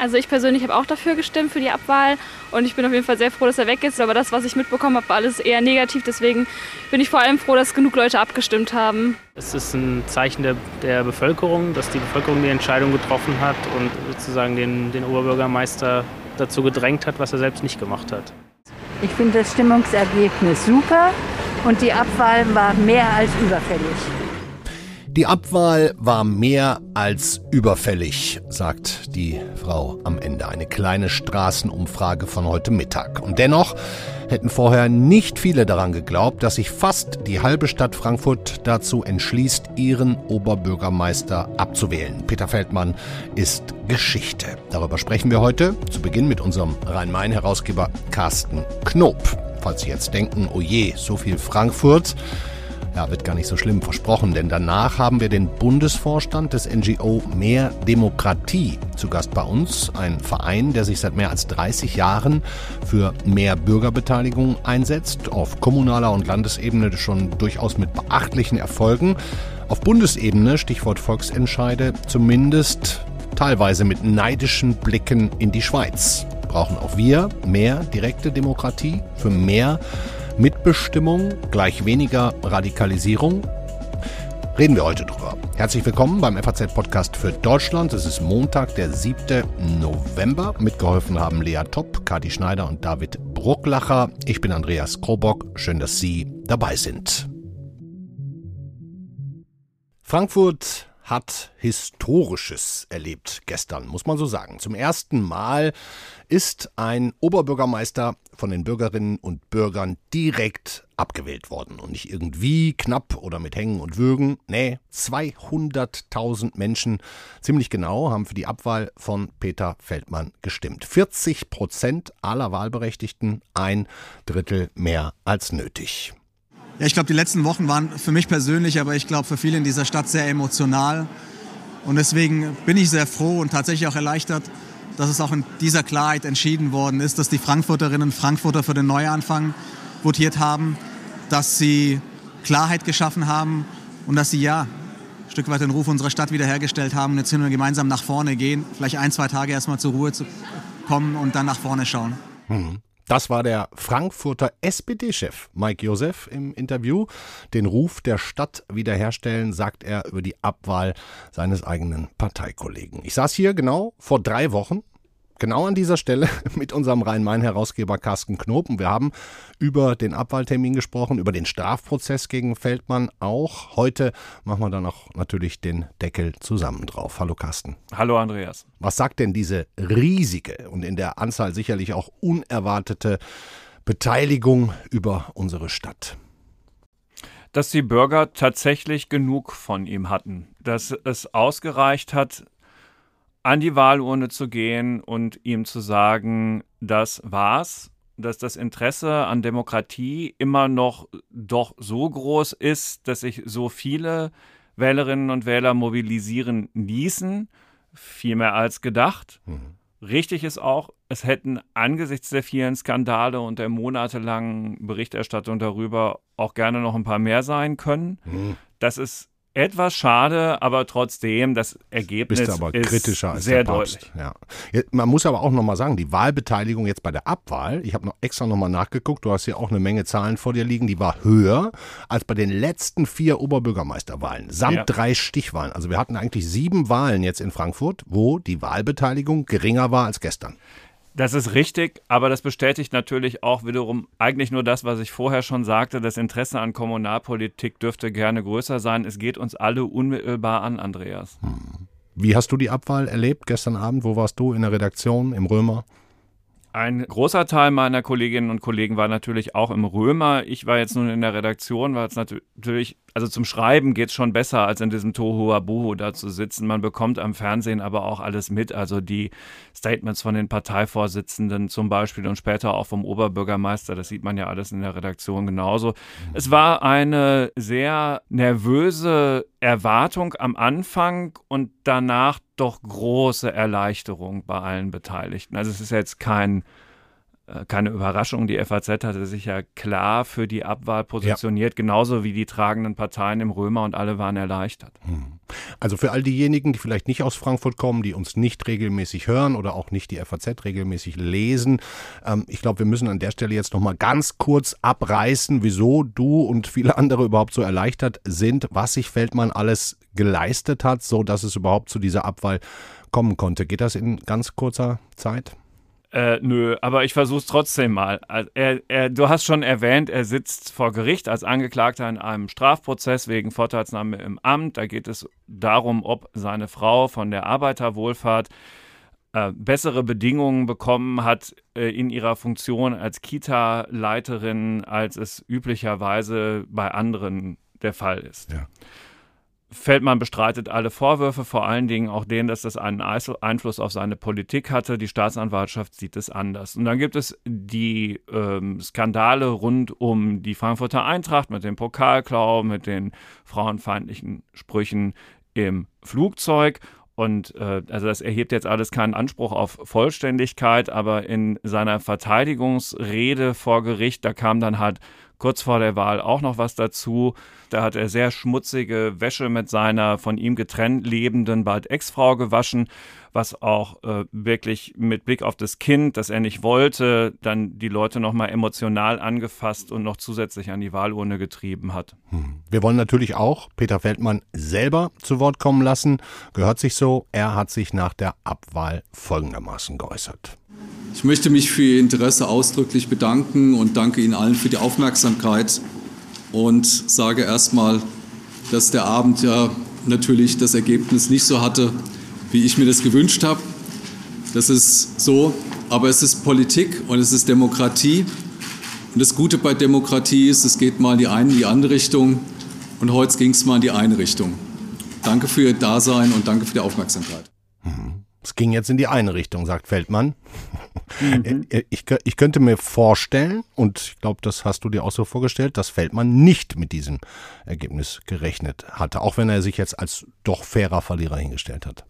Also ich persönlich habe auch dafür gestimmt, für die Abwahl. Und ich bin auf jeden Fall sehr froh, dass er weg ist. Aber das, was ich mitbekommen habe, war alles eher negativ. Deswegen bin ich vor allem froh, dass genug Leute abgestimmt haben. Es ist ein Zeichen der, der Bevölkerung, dass die Bevölkerung die Entscheidung getroffen hat und sozusagen den, den Oberbürgermeister dazu gedrängt hat, was er selbst nicht gemacht hat. Ich finde das Stimmungsergebnis super und die Abwahl war mehr als überfällig. Die Abwahl war mehr als überfällig, sagt die Frau am Ende. Eine kleine Straßenumfrage von heute Mittag. Und dennoch hätten vorher nicht viele daran geglaubt, dass sich fast die halbe Stadt Frankfurt dazu entschließt, ihren Oberbürgermeister abzuwählen. Peter Feldmann ist Geschichte. Darüber sprechen wir heute zu Beginn mit unserem Rhein-Main-Herausgeber Carsten Knob. Falls Sie jetzt denken, oh je, so viel Frankfurt. Ja, wird gar nicht so schlimm versprochen, denn danach haben wir den Bundesvorstand des NGO Mehr Demokratie zu Gast bei uns. Ein Verein, der sich seit mehr als 30 Jahren für mehr Bürgerbeteiligung einsetzt. Auf kommunaler und Landesebene schon durchaus mit beachtlichen Erfolgen. Auf Bundesebene, Stichwort Volksentscheide, zumindest teilweise mit neidischen Blicken in die Schweiz. Brauchen auch wir mehr direkte Demokratie für mehr Mitbestimmung gleich weniger Radikalisierung? Reden wir heute drüber. Herzlich willkommen beim FAZ-Podcast für Deutschland. Es ist Montag, der 7. November. Mitgeholfen haben Lea Topp, Kati Schneider und David Brucklacher. Ich bin Andreas Krobock. Schön, dass Sie dabei sind. Frankfurt hat Historisches erlebt gestern, muss man so sagen. Zum ersten Mal ist ein Oberbürgermeister von den Bürgerinnen und Bürgern direkt abgewählt worden. Und nicht irgendwie knapp oder mit Hängen und Würgen. Nee, 200.000 Menschen, ziemlich genau, haben für die Abwahl von Peter Feldmann gestimmt. 40 Prozent aller Wahlberechtigten, ein Drittel mehr als nötig. Ja, ich glaube, die letzten Wochen waren für mich persönlich, aber ich glaube für viele in dieser Stadt sehr emotional. Und deswegen bin ich sehr froh und tatsächlich auch erleichtert, dass es auch in dieser Klarheit entschieden worden ist, dass die Frankfurterinnen und Frankfurter für den Neuanfang votiert haben, dass sie Klarheit geschaffen haben und dass sie ja ein Stück weit den Ruf unserer Stadt wiederhergestellt haben. Und jetzt können wir gemeinsam nach vorne gehen, vielleicht ein, zwei Tage erstmal zur Ruhe zu kommen und dann nach vorne schauen. Mhm. Das war der Frankfurter SPD-Chef Mike Josef im Interview. Den Ruf der Stadt wiederherstellen, sagt er über die Abwahl seines eigenen Parteikollegen. Ich saß hier genau vor drei Wochen genau an dieser Stelle mit unserem Rhein-Main-Herausgeber Carsten Knopen. Wir haben über den Abwahltermin gesprochen, über den Strafprozess gegen Feldmann auch. Heute machen wir dann auch natürlich den Deckel zusammen drauf. Hallo Carsten. Hallo Andreas. Was sagt denn diese riesige und in der Anzahl sicherlich auch unerwartete Beteiligung über unsere Stadt? Dass die Bürger tatsächlich genug von ihm hatten, dass es ausgereicht hat, an die Wahlurne zu gehen und ihm zu sagen, das war's, dass das Interesse an Demokratie immer noch doch so groß ist, dass sich so viele Wählerinnen und Wähler mobilisieren ließen, viel mehr als gedacht. Mhm. Richtig ist auch, es hätten angesichts der vielen Skandale und der monatelangen Berichterstattung darüber auch gerne noch ein paar mehr sein können. Mhm. Das ist etwas schade, aber trotzdem, das Ergebnis Bist aber ist kritischer als sehr deutlich. Ja. Man muss aber auch nochmal sagen, die Wahlbeteiligung jetzt bei der Abwahl, ich habe noch extra nochmal nachgeguckt, du hast hier auch eine Menge Zahlen vor dir liegen, die war höher als bei den letzten vier Oberbürgermeisterwahlen, samt Ja. drei Stichwahlen. Also wir hatten eigentlich sieben Wahlen jetzt in Frankfurt, wo die Wahlbeteiligung geringer war als gestern. Das ist richtig, aber das bestätigt natürlich auch wiederum eigentlich nur das, was ich vorher schon sagte. Das Interesse an Kommunalpolitik dürfte gerne größer sein. Es geht uns alle unmittelbar an, Andreas. Wie hast du die Abwahl erlebt gestern Abend? Wo warst du in der Redaktion, im Römer? Ein großer Teil meiner Kolleginnen und Kollegen war natürlich auch im Römer. Ich war jetzt nun in der Redaktion, weil es natürlich, also zum Schreiben geht es schon besser, als in diesem Tohuwabohu da zu sitzen. Man bekommt am Fernsehen aber auch alles mit, also die Statements von den Parteivorsitzenden zum Beispiel und später auch vom Oberbürgermeister, das sieht man ja alles in der Redaktion genauso. Es war eine sehr nervöse Erwartung am Anfang und danach doch große Erleichterung bei allen Beteiligten. Also es ist jetzt kein keine Überraschung, die FAZ hatte sich ja klar für die Abwahl positioniert, ja. genauso wie die tragenden Parteien im Römer und alle waren erleichtert. Hm. Also für all diejenigen, die vielleicht nicht aus Frankfurt kommen, die uns nicht regelmäßig hören oder auch nicht die FAZ regelmäßig lesen, ähm, ich glaube, wir müssen an der Stelle jetzt nochmal ganz kurz abreißen, wieso du und viele andere überhaupt so erleichtert sind, was sich Feldmann alles geleistet hat, so dass es überhaupt zu dieser Abwahl kommen konnte. Geht das in ganz kurzer Zeit? Äh, nö, aber ich versuch's trotzdem mal. Er, er, du hast schon erwähnt, er sitzt vor Gericht als Angeklagter in einem Strafprozess wegen Vorteilsnahme im Amt. Da geht es darum, ob seine Frau von der Arbeiterwohlfahrt äh, bessere Bedingungen bekommen hat äh, in ihrer Funktion als Kita-Leiterin, als es üblicherweise bei anderen der Fall ist. Ja. Feldmann bestreitet alle Vorwürfe, vor allen Dingen auch den, dass das einen Einfluss auf seine Politik hatte. Die Staatsanwaltschaft sieht es anders. Und dann gibt es die ähm, Skandale rund um die Frankfurter Eintracht mit dem Pokalklau, mit den frauenfeindlichen Sprüchen im Flugzeug. Und äh, also das erhebt jetzt alles keinen Anspruch auf Vollständigkeit, aber in seiner Verteidigungsrede vor Gericht, da kam dann halt kurz vor der Wahl auch noch was dazu. Da hat er sehr schmutzige Wäsche mit seiner von ihm getrennt lebenden bald Ex-Frau gewaschen, was auch äh, wirklich mit Blick auf das Kind, das er nicht wollte, dann die Leute nochmal emotional angefasst und noch zusätzlich an die Wahlurne getrieben hat. Hm. Wir wollen natürlich auch Peter Feldmann selber zu Wort kommen lassen. Gehört sich so. Er hat sich nach der Abwahl folgendermaßen geäußert. Ich möchte mich für Ihr Interesse ausdrücklich bedanken und danke Ihnen allen für die Aufmerksamkeit und sage erstmal, dass der Abend ja natürlich das Ergebnis nicht so hatte, wie ich mir das gewünscht habe. Das ist so, aber es ist Politik und es ist Demokratie. Und das Gute bei Demokratie ist, es geht mal in die eine, in die andere Richtung und heute ging es mal in die eine Richtung. Danke für Ihr Dasein und danke für die Aufmerksamkeit. Mhm. Es ging jetzt in die eine Richtung, sagt Feldmann. Mhm. Ich, ich, könnte mir vorstellen, und ich glaube, das hast du dir auch so vorgestellt, dass Feldmann nicht mit diesem Ergebnis gerechnet hatte, auch wenn er sich jetzt als doch fairer Verlierer hingestellt hat.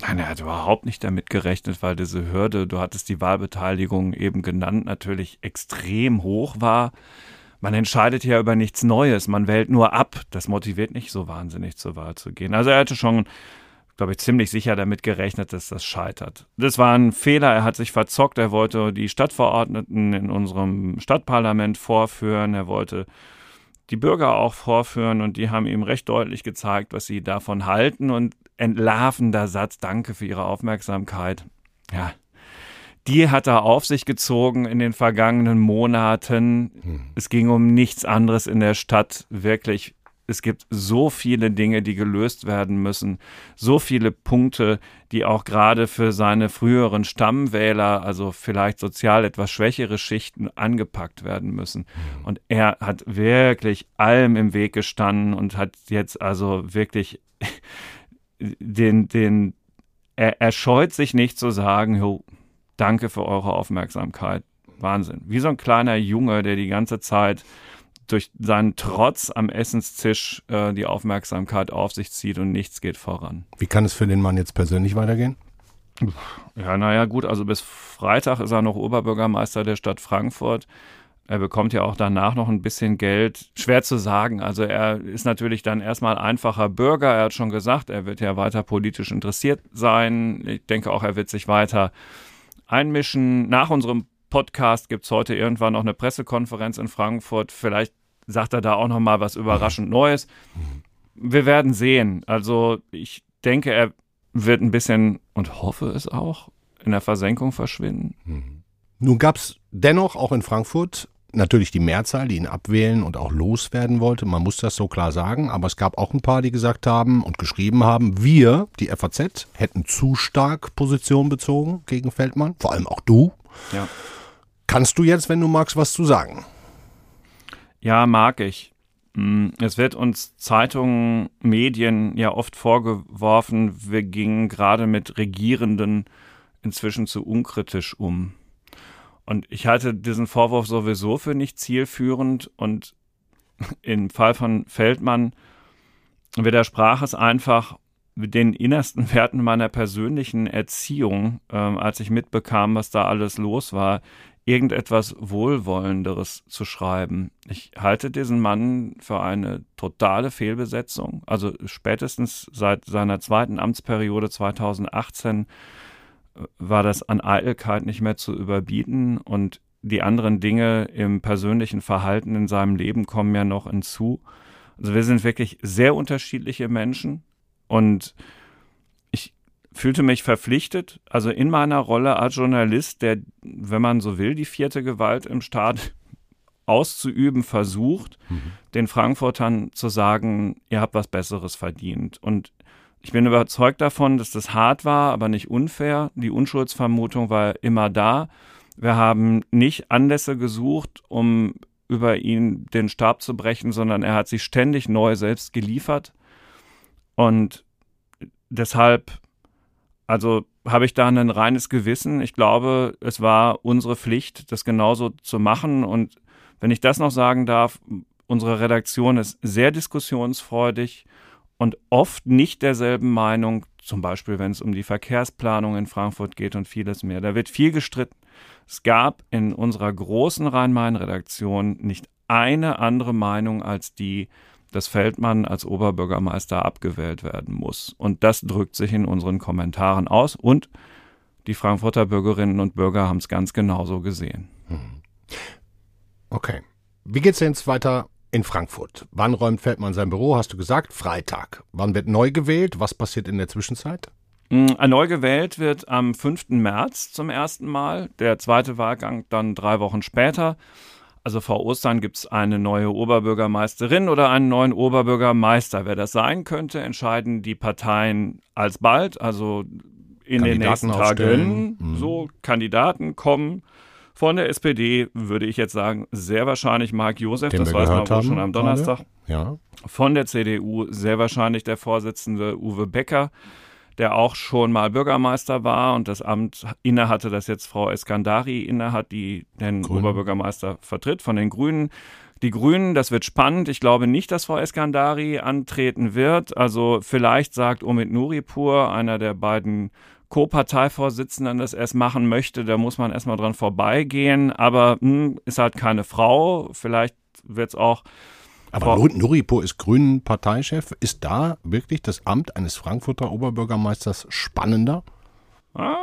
Nein, er hat überhaupt nicht damit gerechnet, weil diese Hürde, du hattest die Wahlbeteiligung eben genannt, natürlich extrem hoch war. Man entscheidet ja über nichts Neues, man wählt nur ab. Das motiviert nicht so wahnsinnig zur Wahl zu gehen. Also er hatte schon glaube ich, ziemlich sicher damit gerechnet, dass das scheitert. Das war ein Fehler, er hat sich verzockt, er wollte die Stadtverordneten in unserem Stadtparlament vorführen, er wollte die Bürger auch vorführen und die haben ihm recht deutlich gezeigt, was sie davon halten und entlarvender Satz, danke für Ihre Aufmerksamkeit. Ja, die hat er auf sich gezogen in den vergangenen Monaten. Hm. Es ging um nichts anderes in der Stadt, wirklich es gibt so viele Dinge, die gelöst werden müssen, so viele Punkte, die auch gerade für seine früheren Stammwähler, also vielleicht sozial etwas schwächere Schichten, angepackt werden müssen. Mhm. Und er hat wirklich allem im Weg gestanden und hat jetzt also wirklich den, den, er, er scheut sich nicht zu sagen, jo, danke für eure Aufmerksamkeit. Wahnsinn. Wie so ein kleiner Junge, der die ganze Zeit durch seinen Trotz am Essenstisch äh, die Aufmerksamkeit auf sich zieht und nichts geht voran. Wie kann es für den Mann jetzt persönlich weitergehen? Ja, naja, gut, also bis Freitag ist er noch Oberbürgermeister der Stadt Frankfurt. Er bekommt ja auch danach noch ein bisschen Geld. Schwer zu sagen. Also er ist natürlich dann erstmal einfacher Bürger. Er hat schon gesagt, er wird ja weiter politisch interessiert sein. Ich denke auch, er wird sich weiter einmischen. Nach unserem Podcast gibt es heute irgendwann noch eine Pressekonferenz in Frankfurt. Vielleicht sagt er da auch noch mal was überraschend Neues. Wir werden sehen. Also ich denke, er wird ein bisschen und hoffe es auch in der Versenkung verschwinden. Mhm. Nun gab es dennoch auch in Frankfurt natürlich die Mehrzahl, die ihn abwählen und auch loswerden wollte. Man muss das so klar sagen. Aber es gab auch ein paar, die gesagt haben und geschrieben haben, wir, die FAZ, hätten zu stark Position bezogen gegen Feldmann. Vor allem auch du. Ja. Kannst du jetzt, wenn du magst, was zu sagen? Ja, mag ich. Mm, es wird uns Zeitungen, Medien ja oft vorgeworfen, wir gingen gerade mit Regierenden inzwischen zu unkritisch um. Und ich halte diesen Vorwurf sowieso für nicht zielführend und im Fall von Feldmann widersprach es einfach den innersten Werten meiner persönlichen Erziehung, ähm, als ich mitbekam, was da alles los war. Irgendetwas Wohlwollenderes zu schreiben. Ich halte diesen Mann für eine totale Fehlbesetzung. Also spätestens seit seiner zweiten Amtsperiode 2018 äh, war das an Eitelkeit nicht mehr zu überbieten und die anderen Dinge im persönlichen Verhalten in seinem Leben kommen ja noch hinzu. Also wir sind wirklich sehr unterschiedliche Menschen und fühlte mich verpflichtet, also in meiner Rolle als Journalist, der, wenn man so will, die vierte Gewalt im Staat auszuüben versucht, mhm. den Frankfurtern zu sagen, ihr habt was Besseres verdient. Und ich bin überzeugt davon, dass das hart war, aber nicht unfair. Die Unschuldsvermutung war immer da. Wir haben nicht Anlässe gesucht, um über ihn den Stab zu brechen, sondern er hat sich ständig neu selbst geliefert. Und deshalb also habe ich da ein reines Gewissen. Ich glaube, es war unsere Pflicht, das genauso zu machen. Und wenn ich das noch sagen darf, unsere Redaktion ist sehr diskussionsfreudig und oft nicht derselben Meinung, zum Beispiel wenn es um die Verkehrsplanung in Frankfurt geht und vieles mehr. Da wird viel gestritten. Es gab in unserer großen Rhein-Main-Redaktion nicht eine andere Meinung als die, dass Feldmann als Oberbürgermeister abgewählt werden muss. Und das drückt sich in unseren Kommentaren aus. Und die Frankfurter Bürgerinnen und Bürger haben es ganz genauso gesehen. Hm. Okay. Wie geht es jetzt weiter in Frankfurt? Wann räumt Feldmann sein Büro? Hast du gesagt? Freitag. Wann wird neu gewählt? Was passiert in der Zwischenzeit? Hm, neu gewählt wird am 5. März zum ersten Mal. Der zweite Wahlgang dann drei Wochen später. Also vor Ostern gibt es eine neue Oberbürgermeisterin oder einen neuen Oberbürgermeister. Wer das sein könnte, entscheiden die Parteien alsbald, also in den nächsten Tagen. Mhm. So, Kandidaten kommen. Von der SPD würde ich jetzt sagen, sehr wahrscheinlich Marc Josef, Den das weiß man wohl schon am Donnerstag. Ja. Von der CDU sehr wahrscheinlich der Vorsitzende Uwe Becker der auch schon mal Bürgermeister war und das Amt innehatte, das jetzt Frau Eskandari innehat, die den Grün. Oberbürgermeister vertritt von den Grünen. Die Grünen, das wird spannend. Ich glaube nicht, dass Frau Eskandari antreten wird. Also vielleicht sagt Omid Nuripur, einer der beiden Co-Parteivorsitzenden, das erst machen möchte. Da muss man erstmal dran vorbeigehen. Aber hm, ist halt keine Frau. Vielleicht wird es auch aber Nur, Nuripur ist Grünen Parteichef. Ist da wirklich das Amt eines Frankfurter Oberbürgermeisters spannender? Ah,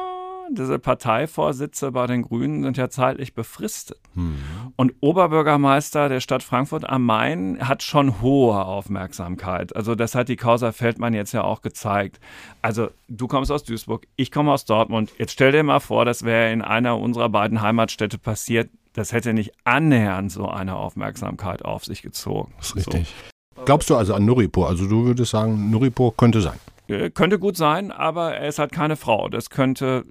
diese Parteivorsitze bei den Grünen sind ja zeitlich befristet. Hm. Und Oberbürgermeister der Stadt Frankfurt am Main hat schon hohe Aufmerksamkeit. Also das hat die Causa Feldmann jetzt ja auch gezeigt. Also du kommst aus Duisburg, ich komme aus Dortmund. Jetzt stell dir mal vor, das wäre in einer unserer beiden Heimatstädte passiert das hätte nicht annähernd so eine Aufmerksamkeit auf sich gezogen. Das ist richtig. So. Glaubst du also an Nuripur? Also du würdest sagen, Nuripur könnte sein. Äh, könnte gut sein, aber er ist halt keine Frau. Das könnte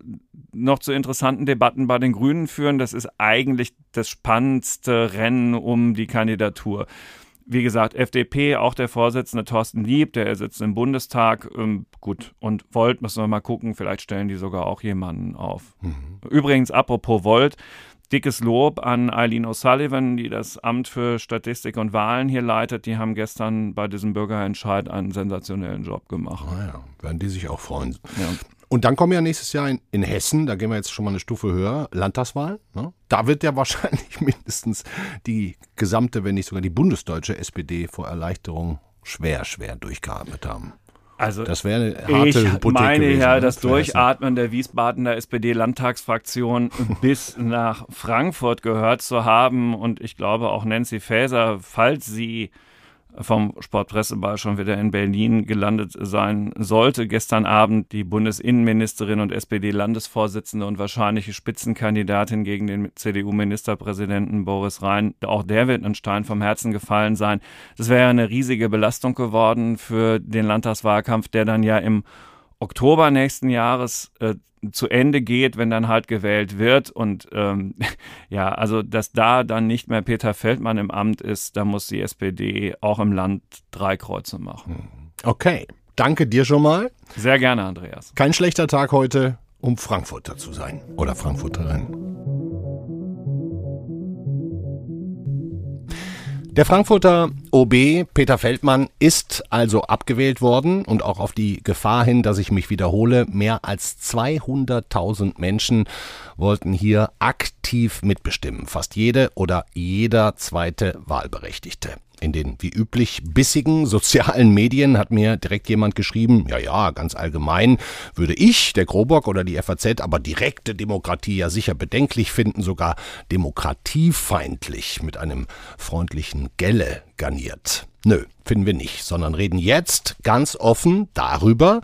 noch zu interessanten Debatten bei den Grünen führen. Das ist eigentlich das spannendste Rennen um die Kandidatur. Wie gesagt, FDP, auch der Vorsitzende Thorsten Lieb, der sitzt im Bundestag. Ähm, gut, und Volt müssen wir mal gucken, vielleicht stellen die sogar auch jemanden auf. Mhm. Übrigens, apropos Volt, dickes Lob an Eileen O'Sullivan, die das Amt für Statistik und Wahlen hier leitet. Die haben gestern bei diesem Bürgerentscheid einen sensationellen Job gemacht. Ah ja, werden die sich auch freuen. Ja. Und dann kommen ja nächstes Jahr in, in, Hessen, da gehen wir jetzt schon mal eine Stufe höher, Landtagswahl. Ne? Da wird ja wahrscheinlich mindestens die gesamte, wenn nicht sogar die bundesdeutsche SPD vor Erleichterung schwer, schwer durchgeatmet haben. Also das wäre eine harte ich Hypothek meine gewesen, ja, ne? das Durchatmen der Wiesbadener SPD-Landtagsfraktion bis nach Frankfurt gehört zu haben. Und ich glaube auch Nancy Faeser, falls sie vom Sportpresseball schon wieder in Berlin gelandet sein sollte. Gestern Abend die Bundesinnenministerin und SPD-Landesvorsitzende und wahrscheinliche Spitzenkandidatin gegen den CDU-Ministerpräsidenten Boris Rhein. Auch der wird ein Stein vom Herzen gefallen sein. Das wäre eine riesige Belastung geworden für den Landtagswahlkampf, der dann ja im Oktober nächsten Jahres äh, zu Ende geht, wenn dann halt gewählt wird. Und ähm, ja, also dass da dann nicht mehr Peter Feldmann im Amt ist, da muss die SPD auch im Land drei Kreuze machen. Hm. Okay, danke dir schon mal. Sehr gerne, Andreas. Kein schlechter Tag heute, um Frankfurter zu sein oder Frankfurterin. Der Frankfurter OB Peter Feldmann ist also abgewählt worden und auch auf die Gefahr hin, dass ich mich wiederhole, mehr als 200.000 Menschen wollten hier aktiv mitbestimmen. Fast jede oder jeder zweite Wahlberechtigte. In den wie üblich bissigen sozialen Medien hat mir direkt jemand geschrieben, ja, ja, ganz allgemein würde ich, der Grobock oder die FAZ, aber direkte Demokratie ja sicher bedenklich finden, sogar demokratiefeindlich mit einem freundlichen Gelle garniert. Nö, finden wir nicht, sondern reden jetzt ganz offen darüber,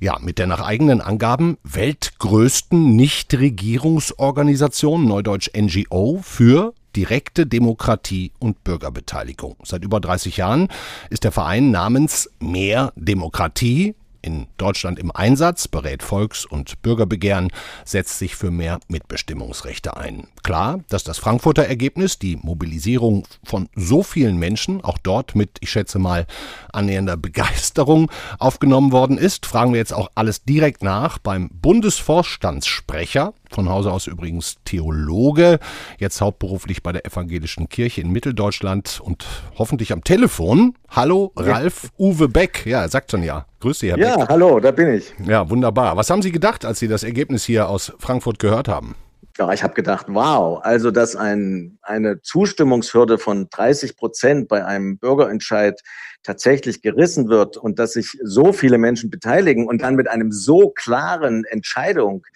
ja, mit der nach eigenen Angaben weltgrößten Nichtregierungsorganisation, neudeutsch NGO, für direkte Demokratie und Bürgerbeteiligung. Seit über 30 Jahren ist der Verein namens Mehr Demokratie in Deutschland im Einsatz, berät Volks- und Bürgerbegehren, setzt sich für mehr Mitbestimmungsrechte ein. Klar, dass das Frankfurter Ergebnis, die Mobilisierung von so vielen Menschen, auch dort mit, ich schätze mal, annähernder Begeisterung aufgenommen worden ist, fragen wir jetzt auch alles direkt nach beim Bundesvorstandssprecher von Hause aus übrigens Theologe, jetzt hauptberuflich bei der Evangelischen Kirche in Mitteldeutschland und hoffentlich am Telefon. Hallo, Ralf Uwe Beck. Ja, er sagt schon ja. Grüß Sie, Herr ja, Beck. Ja, hallo, da bin ich. Ja, wunderbar. Was haben Sie gedacht, als Sie das Ergebnis hier aus Frankfurt gehört haben? Ja, ich habe gedacht, wow, also dass ein, eine Zustimmungshürde von 30 Prozent bei einem Bürgerentscheid tatsächlich gerissen wird und dass sich so viele Menschen beteiligen und dann mit einem so klaren Entscheidung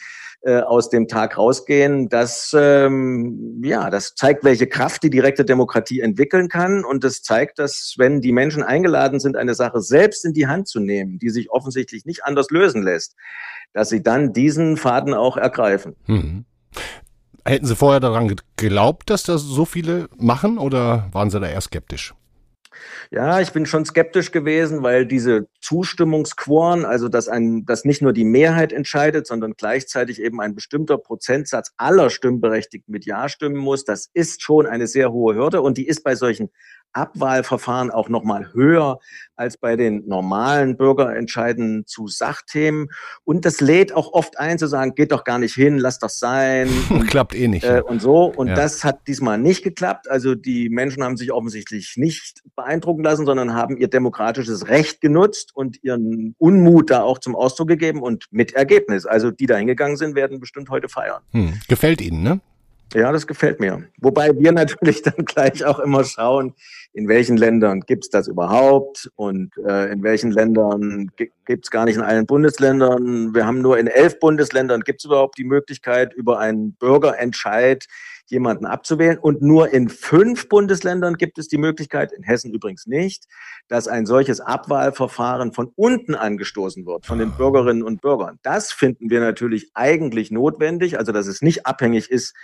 äh, aus dem Tag rausgehen, das, ähm, ja, das zeigt, welche Kraft die direkte Demokratie entwickeln kann. Und das zeigt, dass wenn die Menschen eingeladen sind, eine Sache selbst in die Hand zu nehmen, die sich offensichtlich nicht anders lösen lässt, dass sie dann diesen Faden auch ergreifen. Mhm. Hätten Sie vorher daran geglaubt, dass das so viele machen oder waren Sie da eher skeptisch? Ja, ich bin schon skeptisch gewesen, weil diese Zustimmungsquoren, also dass ein, dass nicht nur die Mehrheit entscheidet, sondern gleichzeitig eben ein bestimmter Prozentsatz aller Stimmberechtigten mit Ja stimmen muss, das ist schon eine sehr hohe Hürde und die ist bei solchen Abwahlverfahren auch noch mal höher als bei den normalen Bürgerentscheiden zu Sachthemen. Und das lädt auch oft ein zu sagen, geht doch gar nicht hin, lass das sein. Klappt eh nicht. Äh, und so. Und ja. das hat diesmal nicht geklappt. Also die Menschen haben sich offensichtlich nicht beeindrucken lassen, sondern haben ihr demokratisches Recht genutzt und ihren Unmut da auch zum Ausdruck gegeben und mit Ergebnis. Also die da hingegangen sind, werden bestimmt heute feiern. Hm. Gefällt Ihnen, ne? Ja, das gefällt mir. Wobei wir natürlich dann gleich auch immer schauen, in welchen Ländern gibt's das überhaupt und äh, in welchen Ländern gibt's gar nicht in allen Bundesländern. Wir haben nur in elf Bundesländern gibt's überhaupt die Möglichkeit, über einen Bürgerentscheid jemanden abzuwählen. Und nur in fünf Bundesländern gibt es die Möglichkeit, in Hessen übrigens nicht, dass ein solches Abwahlverfahren von unten angestoßen wird, von den Bürgerinnen und Bürgern. Das finden wir natürlich eigentlich notwendig, also dass es nicht abhängig ist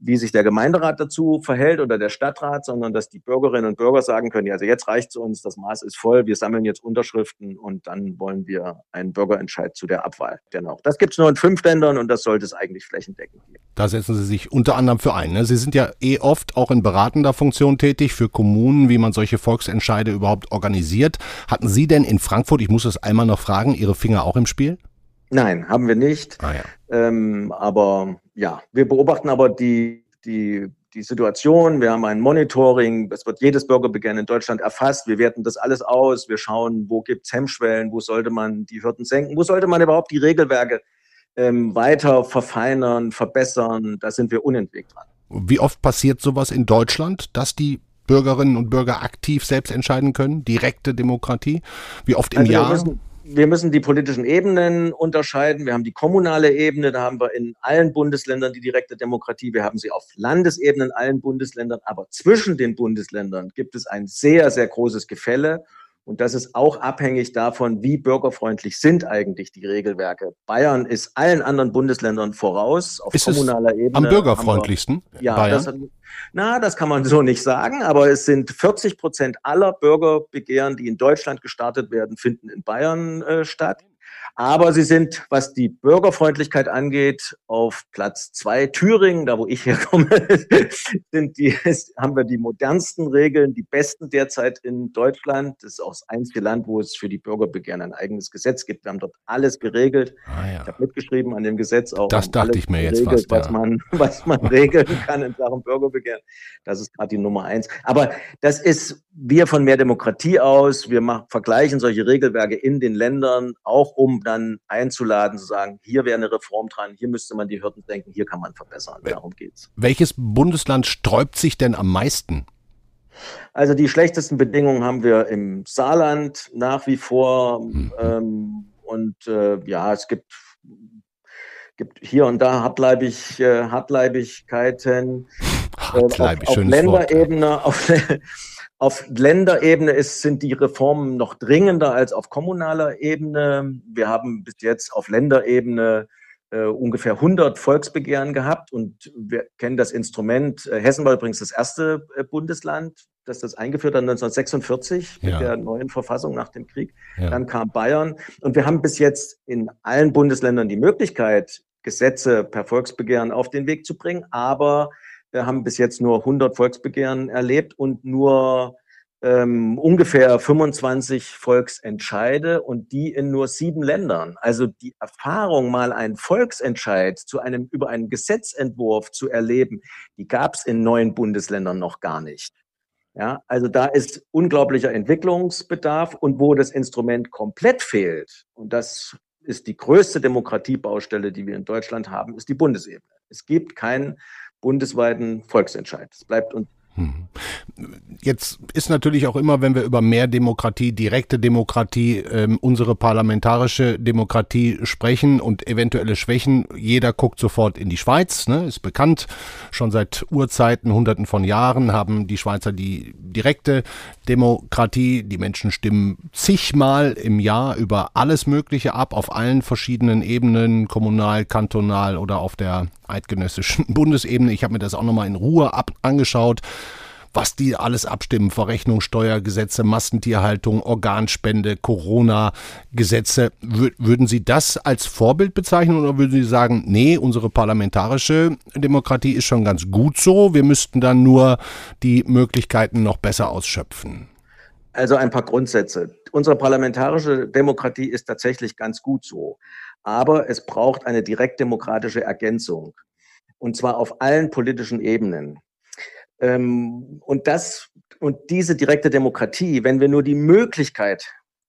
wie sich der Gemeinderat dazu verhält oder der Stadtrat, sondern dass die Bürgerinnen und Bürger sagen können, ja, also jetzt reicht es uns, das Maß ist voll, wir sammeln jetzt Unterschriften und dann wollen wir einen Bürgerentscheid zu der Abwahl. Genau. Das gibt es nur in fünf Ländern und das sollte es eigentlich flächendeckend geben. Da setzen Sie sich unter anderem für ein. Ne? Sie sind ja eh oft auch in beratender Funktion tätig für Kommunen, wie man solche Volksentscheide überhaupt organisiert. Hatten Sie denn in Frankfurt, ich muss das einmal noch fragen, Ihre Finger auch im Spiel? Nein, haben wir nicht. Ah, ja. ähm, aber ja, wir beobachten aber die, die, die Situation. Wir haben ein Monitoring. Es wird jedes Bürgerbegehren in Deutschland erfasst. Wir werten das alles aus. Wir schauen, wo gibt es Hemmschwellen, wo sollte man die Hürden senken, wo sollte man überhaupt die Regelwerke ähm, weiter verfeinern, verbessern. Da sind wir unentwegt dran. Wie oft passiert sowas in Deutschland, dass die Bürgerinnen und Bürger aktiv selbst entscheiden können? Direkte Demokratie? Wie oft im also Jahr? Wir müssen die politischen Ebenen unterscheiden. Wir haben die kommunale Ebene, da haben wir in allen Bundesländern die direkte Demokratie. Wir haben sie auf Landesebene in allen Bundesländern. Aber zwischen den Bundesländern gibt es ein sehr, sehr großes Gefälle. Und das ist auch abhängig davon, wie bürgerfreundlich sind eigentlich die Regelwerke. Bayern ist allen anderen Bundesländern voraus auf ist kommunaler Ebene. Am bürgerfreundlichsten? Wir, ja, Bayern? Das, na, das kann man so nicht sagen, aber es sind 40 Prozent aller Bürgerbegehren, die in Deutschland gestartet werden, finden in Bayern äh, statt. Aber sie sind, was die Bürgerfreundlichkeit angeht, auf Platz zwei. Thüringen, da wo ich herkomme, sind die, haben wir die modernsten Regeln, die besten derzeit in Deutschland. Das ist auch das einzige Land, wo es für die Bürgerbegehren ein eigenes Gesetz gibt. Wir haben dort alles geregelt. Ah, ja. Ich habe mitgeschrieben an dem Gesetz auch. Das dachte ich mir jetzt geregelt, fast. Ja. Was, man, was man regeln kann in Sachen Bürgerbegehren. Das ist gerade die Nummer eins. Aber das ist wir von mehr Demokratie aus, wir machen, vergleichen solche Regelwerke in den Ländern, auch um dann einzuladen, zu sagen, hier wäre eine Reform dran, hier müsste man die Hürden denken, hier kann man verbessern. Darum geht's. Welches Bundesland sträubt sich denn am meisten? Also die schlechtesten Bedingungen haben wir im Saarland nach wie vor. Mhm. Ähm, und äh, ja, es gibt, gibt hier und da Hartleibig, äh, Hartleibigkeiten. Hartleibig, äh, auf, auf Länderebene, auf, auf Länderebene ist, sind die Reformen noch dringender als auf kommunaler Ebene. Wir haben bis jetzt auf Länderebene äh, ungefähr 100 Volksbegehren gehabt und wir kennen das Instrument. Äh, Hessen war übrigens das erste äh, Bundesland, das das eingeführt hat 1946 ja. mit der neuen Verfassung nach dem Krieg. Ja. Dann kam Bayern und wir haben bis jetzt in allen Bundesländern die Möglichkeit, Gesetze per Volksbegehren auf den Weg zu bringen, aber wir haben bis jetzt nur 100 Volksbegehren erlebt und nur ähm, ungefähr 25 Volksentscheide und die in nur sieben Ländern. Also die Erfahrung, mal einen Volksentscheid zu einem über einen Gesetzentwurf zu erleben, die gab es in neun Bundesländern noch gar nicht. Ja, also da ist unglaublicher Entwicklungsbedarf und wo das Instrument komplett fehlt, und das ist die größte Demokratiebaustelle, die wir in Deutschland haben, ist die Bundesebene. Es gibt keinen bundesweiten Volksentscheid. Es bleibt uns. Jetzt ist natürlich auch immer, wenn wir über mehr Demokratie, direkte Demokratie, ähm, unsere parlamentarische Demokratie sprechen und eventuelle Schwächen, jeder guckt sofort in die Schweiz, ne, ist bekannt. Schon seit Urzeiten, hunderten von Jahren haben die Schweizer die direkte Demokratie. Die Menschen stimmen zigmal im Jahr über alles Mögliche ab, auf allen verschiedenen Ebenen, kommunal, kantonal oder auf der eidgenössischen Bundesebene. Ich habe mir das auch nochmal in Ruhe ab angeschaut was die alles abstimmen. Verrechnungssteuergesetze, Massentierhaltung, Organspende, Corona-Gesetze. Würden Sie das als Vorbild bezeichnen oder würden Sie sagen, nee, unsere parlamentarische Demokratie ist schon ganz gut so, wir müssten dann nur die Möglichkeiten noch besser ausschöpfen? Also ein paar Grundsätze. Unsere parlamentarische Demokratie ist tatsächlich ganz gut so. Aber es braucht eine direktdemokratische Ergänzung. Und zwar auf allen politischen Ebenen. Ähm, und das, und diese direkte Demokratie, wenn wir nur die Möglichkeit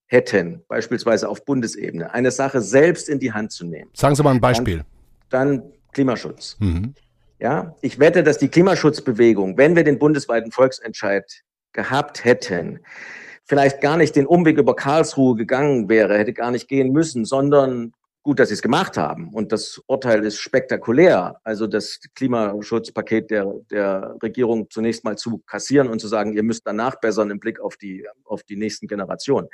hätten, beispielsweise auf Bundesebene, eine Sache selbst in die Hand zu nehmen. Sagen Sie mal ein Beispiel. Dann, dann Klimaschutz. Mhm. Ja, ich wette, dass die Klimaschutzbewegung, wenn wir den bundesweiten Volksentscheid gehabt hätten, vielleicht gar nicht den Umweg über Karlsruhe gegangen wäre, hätte gar nicht gehen müssen, sondern gut, dass sie es gemacht haben. Und das Urteil ist spektakulär. Also das Klimaschutzpaket der, der Regierung zunächst mal zu kassieren und zu sagen, ihr müsst danach bessern im Blick auf die, auf die nächsten Generationen.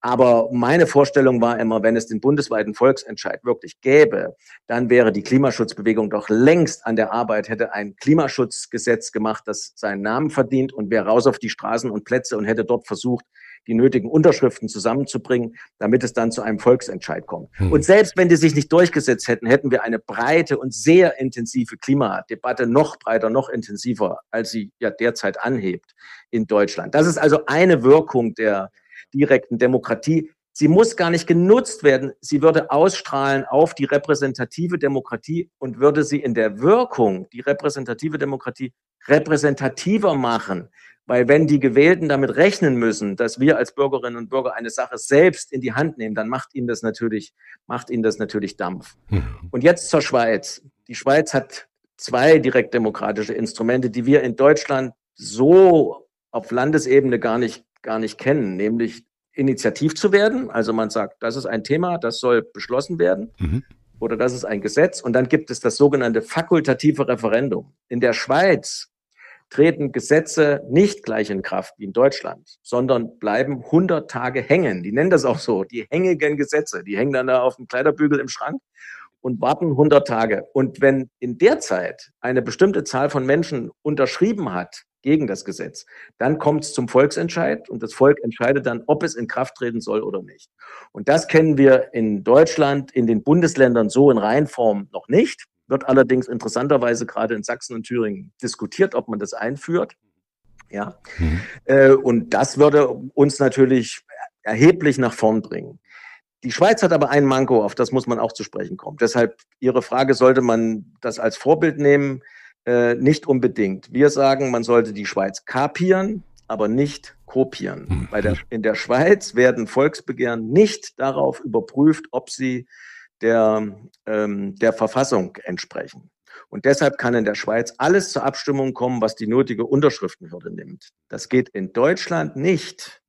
Aber meine Vorstellung war immer, wenn es den bundesweiten Volksentscheid wirklich gäbe, dann wäre die Klimaschutzbewegung doch längst an der Arbeit, hätte ein Klimaschutzgesetz gemacht, das seinen Namen verdient und wäre raus auf die Straßen und Plätze und hätte dort versucht, die nötigen Unterschriften zusammenzubringen, damit es dann zu einem Volksentscheid kommt. Hm. Und selbst wenn die sich nicht durchgesetzt hätten, hätten wir eine breite und sehr intensive Klimadebatte, noch breiter, noch intensiver, als sie ja derzeit anhebt in Deutschland. Das ist also eine Wirkung der direkten Demokratie. Sie muss gar nicht genutzt werden. Sie würde ausstrahlen auf die repräsentative Demokratie und würde sie in der Wirkung, die repräsentative Demokratie, repräsentativer machen. Weil wenn die Gewählten damit rechnen müssen, dass wir als Bürgerinnen und Bürger eine Sache selbst in die Hand nehmen, dann macht ihnen das natürlich, macht ihnen das natürlich Dampf. Mhm. Und jetzt zur Schweiz. Die Schweiz hat zwei direktdemokratische Instrumente, die wir in Deutschland so auf Landesebene gar nicht, gar nicht kennen, nämlich initiativ zu werden. Also man sagt, das ist ein Thema, das soll beschlossen werden. Mhm. Oder das ist ein Gesetz. Und dann gibt es das sogenannte fakultative Referendum. In der Schweiz treten Gesetze nicht gleich in Kraft wie in Deutschland, sondern bleiben 100 Tage hängen. Die nennen das auch so, die hängigen Gesetze. Die hängen dann da auf dem Kleiderbügel im Schrank und warten 100 Tage. Und wenn in der Zeit eine bestimmte Zahl von Menschen unterschrieben hat gegen das Gesetz, dann kommt es zum Volksentscheid und das Volk entscheidet dann, ob es in Kraft treten soll oder nicht. Und das kennen wir in Deutschland, in den Bundesländern so in Reihenform noch nicht wird allerdings interessanterweise gerade in Sachsen und Thüringen diskutiert, ob man das einführt. Ja. Mhm. Äh, und das würde uns natürlich erheblich nach vorn bringen. Die Schweiz hat aber ein Manko, auf das muss man auch zu sprechen kommen. Deshalb Ihre Frage, sollte man das als Vorbild nehmen? Äh, nicht unbedingt. Wir sagen, man sollte die Schweiz kapieren, aber nicht kopieren. Mhm. Der, in der Schweiz werden Volksbegehren nicht darauf überprüft, ob sie der, ähm, der Verfassung entsprechen. Und deshalb kann in der Schweiz alles zur Abstimmung kommen, was die nötige Unterschriftenhürde nimmt. Das geht in Deutschland nicht.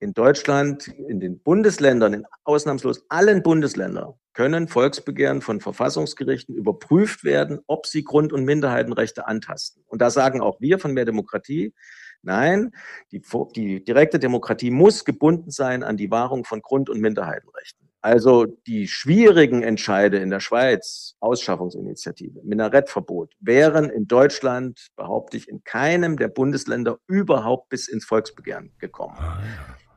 In Deutschland, in den Bundesländern, in ausnahmslos allen Bundesländern können Volksbegehren von Verfassungsgerichten überprüft werden, ob sie Grund- und Minderheitenrechte antasten. Und da sagen auch wir von Mehr Demokratie, nein, die, die direkte Demokratie muss gebunden sein an die Wahrung von Grund- und Minderheitenrechten. Also die schwierigen Entscheide in der Schweiz, Ausschaffungsinitiative, Minarettverbot, wären in Deutschland, behaupte ich, in keinem der Bundesländer überhaupt bis ins Volksbegehren gekommen. Ah,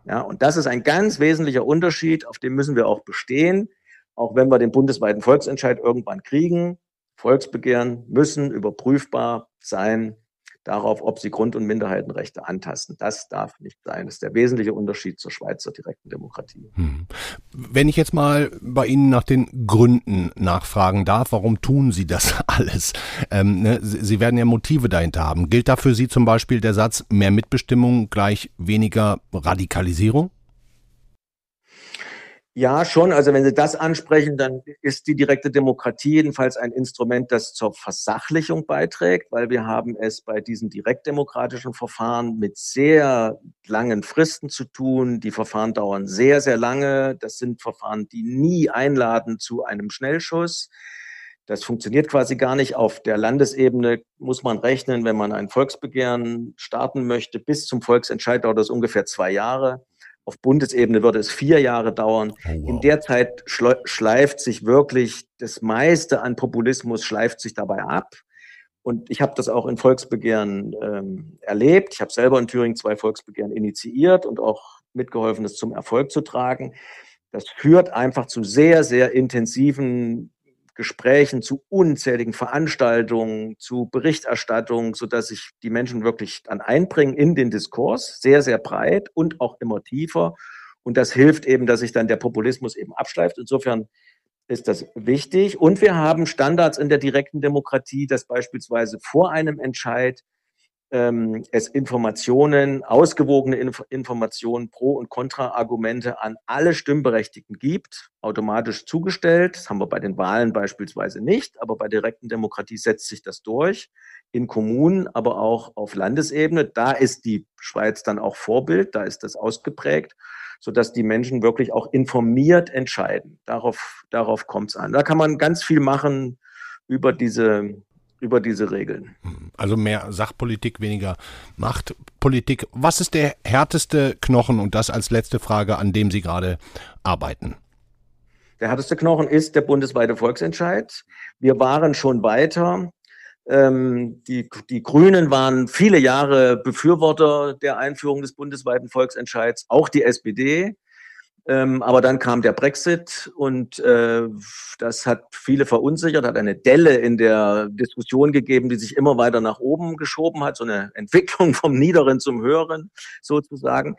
ja. ja, und das ist ein ganz wesentlicher Unterschied, auf dem müssen wir auch bestehen, auch wenn wir den bundesweiten Volksentscheid irgendwann kriegen. Volksbegehren müssen überprüfbar sein darauf, ob sie Grund- und Minderheitenrechte antasten. Das darf nicht sein. Das ist der wesentliche Unterschied zur Schweizer direkten Demokratie. Hm. Wenn ich jetzt mal bei Ihnen nach den Gründen nachfragen darf, warum tun Sie das alles? Ähm, ne, Sie werden ja Motive dahinter haben. Gilt da für Sie zum Beispiel der Satz, mehr Mitbestimmung gleich weniger Radikalisierung? Ja, schon. Also wenn Sie das ansprechen, dann ist die direkte Demokratie jedenfalls ein Instrument, das zur Versachlichung beiträgt, weil wir haben es bei diesen direktdemokratischen Verfahren mit sehr langen Fristen zu tun. Die Verfahren dauern sehr, sehr lange. Das sind Verfahren, die nie einladen zu einem Schnellschuss. Das funktioniert quasi gar nicht. Auf der Landesebene muss man rechnen, wenn man ein Volksbegehren starten möchte, bis zum Volksentscheid dauert das ungefähr zwei Jahre. Auf Bundesebene würde es vier Jahre dauern. Oh, wow. In der Zeit schleift sich wirklich das meiste an Populismus schleift sich dabei ab. Und ich habe das auch in Volksbegehren ähm, erlebt. Ich habe selber in Thüringen zwei Volksbegehren initiiert und auch mitgeholfen, das zum Erfolg zu tragen. Das führt einfach zu sehr, sehr intensiven Gesprächen, zu unzähligen Veranstaltungen, zu Berichterstattung, so dass sich die Menschen wirklich dann einbringen in den Diskurs, sehr, sehr breit und auch immer tiefer. Und das hilft eben, dass sich dann der Populismus eben abschleift. Insofern ist das wichtig. Und wir haben Standards in der direkten Demokratie, dass beispielsweise vor einem Entscheid ähm, es Informationen, ausgewogene Inf Informationen, Pro- und Kontra-Argumente an alle Stimmberechtigten gibt, automatisch zugestellt. Das haben wir bei den Wahlen beispielsweise nicht, aber bei direkten Demokratie setzt sich das durch. In Kommunen, aber auch auf Landesebene. Da ist die Schweiz dann auch Vorbild, da ist das ausgeprägt, sodass die Menschen wirklich auch informiert entscheiden. Darauf, darauf kommt es an. Da kann man ganz viel machen über diese über diese Regeln. Also mehr Sachpolitik, weniger Machtpolitik. Was ist der härteste Knochen und das als letzte Frage, an dem Sie gerade arbeiten? Der härteste Knochen ist der bundesweite Volksentscheid. Wir waren schon weiter. Ähm, die, die Grünen waren viele Jahre Befürworter der Einführung des bundesweiten Volksentscheids, auch die SPD. Ähm, aber dann kam der Brexit und äh, das hat viele verunsichert, hat eine Delle in der Diskussion gegeben, die sich immer weiter nach oben geschoben hat, so eine Entwicklung vom Niederen zum Höheren sozusagen.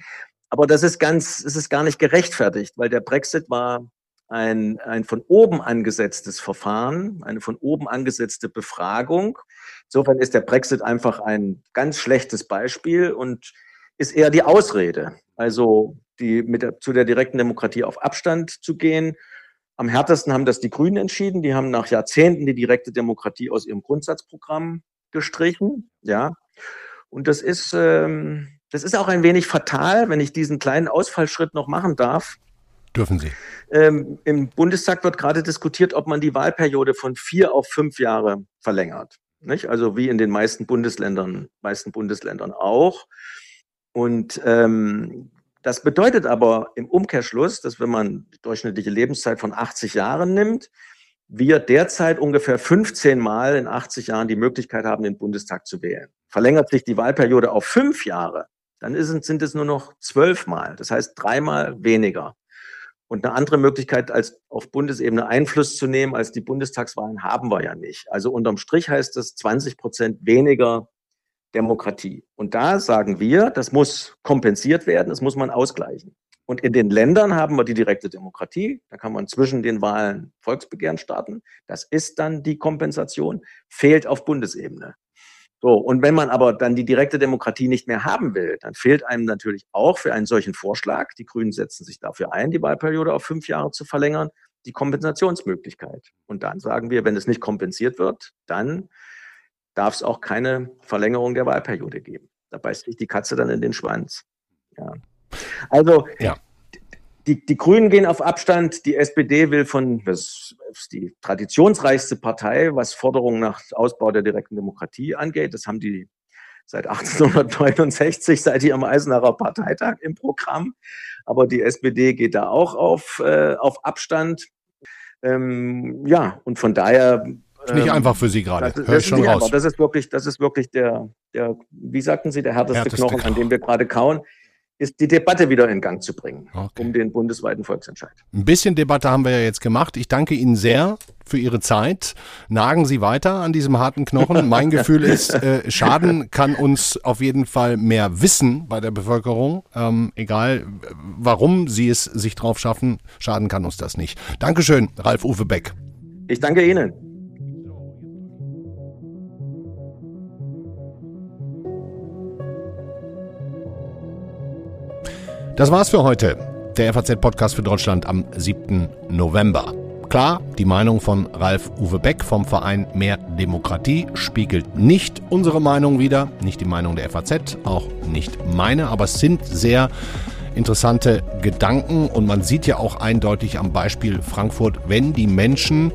Aber das ist ganz, es ist gar nicht gerechtfertigt, weil der Brexit war ein, ein von oben angesetztes Verfahren, eine von oben angesetzte Befragung. Insofern ist der Brexit einfach ein ganz schlechtes Beispiel und ist eher die Ausrede. Also die mit der, zu der direkten Demokratie auf Abstand zu gehen. Am härtesten haben das die Grünen entschieden. Die haben nach Jahrzehnten die direkte Demokratie aus ihrem Grundsatzprogramm gestrichen. Ja, und das ist ähm, das ist auch ein wenig fatal, wenn ich diesen kleinen Ausfallschritt noch machen darf. Dürfen Sie. Ähm, Im Bundestag wird gerade diskutiert, ob man die Wahlperiode von vier auf fünf Jahre verlängert. Nicht? Also wie in den meisten Bundesländern, meisten Bundesländern auch. Und ähm, das bedeutet aber im Umkehrschluss, dass wenn man die durchschnittliche Lebenszeit von 80 Jahren nimmt, wir derzeit ungefähr 15 Mal in 80 Jahren die Möglichkeit haben, den Bundestag zu wählen. Verlängert sich die Wahlperiode auf fünf Jahre, dann sind es nur noch zwölf Mal. Das heißt dreimal weniger. Und eine andere Möglichkeit, als auf Bundesebene Einfluss zu nehmen als die Bundestagswahlen, haben wir ja nicht. Also unterm Strich heißt das 20 Prozent weniger Demokratie. Und da sagen wir, das muss kompensiert werden, das muss man ausgleichen. Und in den Ländern haben wir die direkte Demokratie. Da kann man zwischen den Wahlen Volksbegehren starten. Das ist dann die Kompensation, fehlt auf Bundesebene. So, und wenn man aber dann die direkte Demokratie nicht mehr haben will, dann fehlt einem natürlich auch für einen solchen Vorschlag, die Grünen setzen sich dafür ein, die Wahlperiode auf fünf Jahre zu verlängern, die Kompensationsmöglichkeit. Und dann sagen wir, wenn es nicht kompensiert wird, dann darf es auch keine Verlängerung der Wahlperiode geben. Da beißt sich die Katze dann in den Schwanz. Ja. Also ja. Die, die Grünen gehen auf Abstand, die SPD will von, das ist die traditionsreichste Partei, was Forderungen nach Ausbau der direkten Demokratie angeht. Das haben die seit 1869, seit ihrem Eisenacher Parteitag im Programm. Aber die SPD geht da auch auf, äh, auf Abstand. Ähm, ja, und von daher. Ist nicht ähm, einfach für Sie gerade. Das, Hör ich schon raus. Einfach. Das ist wirklich, das ist wirklich der, der, wie sagten Sie, der härteste, härteste Knochen, Knochen, an dem wir gerade kauen ist die Debatte wieder in Gang zu bringen okay. um den bundesweiten Volksentscheid. Ein bisschen Debatte haben wir ja jetzt gemacht. Ich danke Ihnen sehr für Ihre Zeit. Nagen Sie weiter an diesem harten Knochen. Mein Gefühl ist, äh, Schaden kann uns auf jeden Fall mehr Wissen bei der Bevölkerung. Ähm, egal, warum Sie es sich drauf schaffen, Schaden kann uns das nicht. Dankeschön, Ralf Uwe Beck. Ich danke Ihnen. Das war's für heute. Der FAZ-Podcast für Deutschland am 7. November. Klar, die Meinung von Ralf Uwe Beck vom Verein Mehr Demokratie spiegelt nicht unsere Meinung wider, nicht die Meinung der FAZ, auch nicht meine, aber es sind sehr interessante Gedanken und man sieht ja auch eindeutig am Beispiel Frankfurt, wenn die Menschen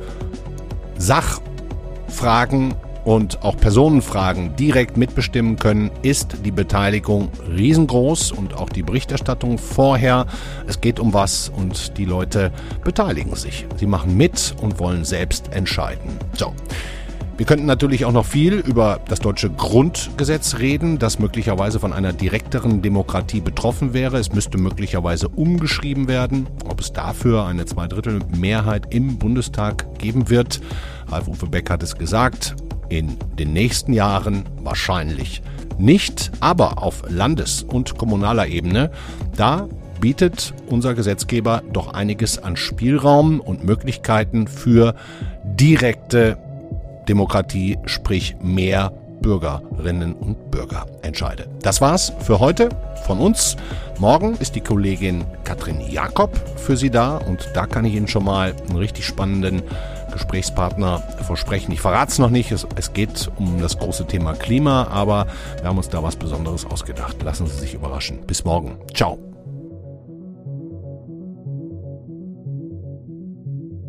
Sachfragen und auch Personenfragen direkt mitbestimmen können, ist die Beteiligung riesengroß und auch die Berichterstattung vorher. Es geht um was und die Leute beteiligen sich. Sie machen mit und wollen selbst entscheiden. So. Wir könnten natürlich auch noch viel über das deutsche Grundgesetz reden, das möglicherweise von einer direkteren Demokratie betroffen wäre. Es müsste möglicherweise umgeschrieben werden. Ob es dafür eine Zweidrittelmehrheit im Bundestag geben wird, Ralf Uwe Beck hat es gesagt, in den nächsten Jahren wahrscheinlich nicht, aber auf Landes- und kommunaler Ebene, da bietet unser Gesetzgeber doch einiges an Spielraum und Möglichkeiten für direkte Demokratie, sprich mehr Bürgerinnen und Bürger entscheide. Das war's für heute von uns. Morgen ist die Kollegin Katrin Jakob für Sie da und da kann ich Ihnen schon mal einen richtig spannenden Gesprächspartner versprechen. Ich verrate es noch nicht. Es, es geht um das große Thema Klima, aber wir haben uns da was Besonderes ausgedacht. Lassen Sie sich überraschen. Bis morgen. Ciao.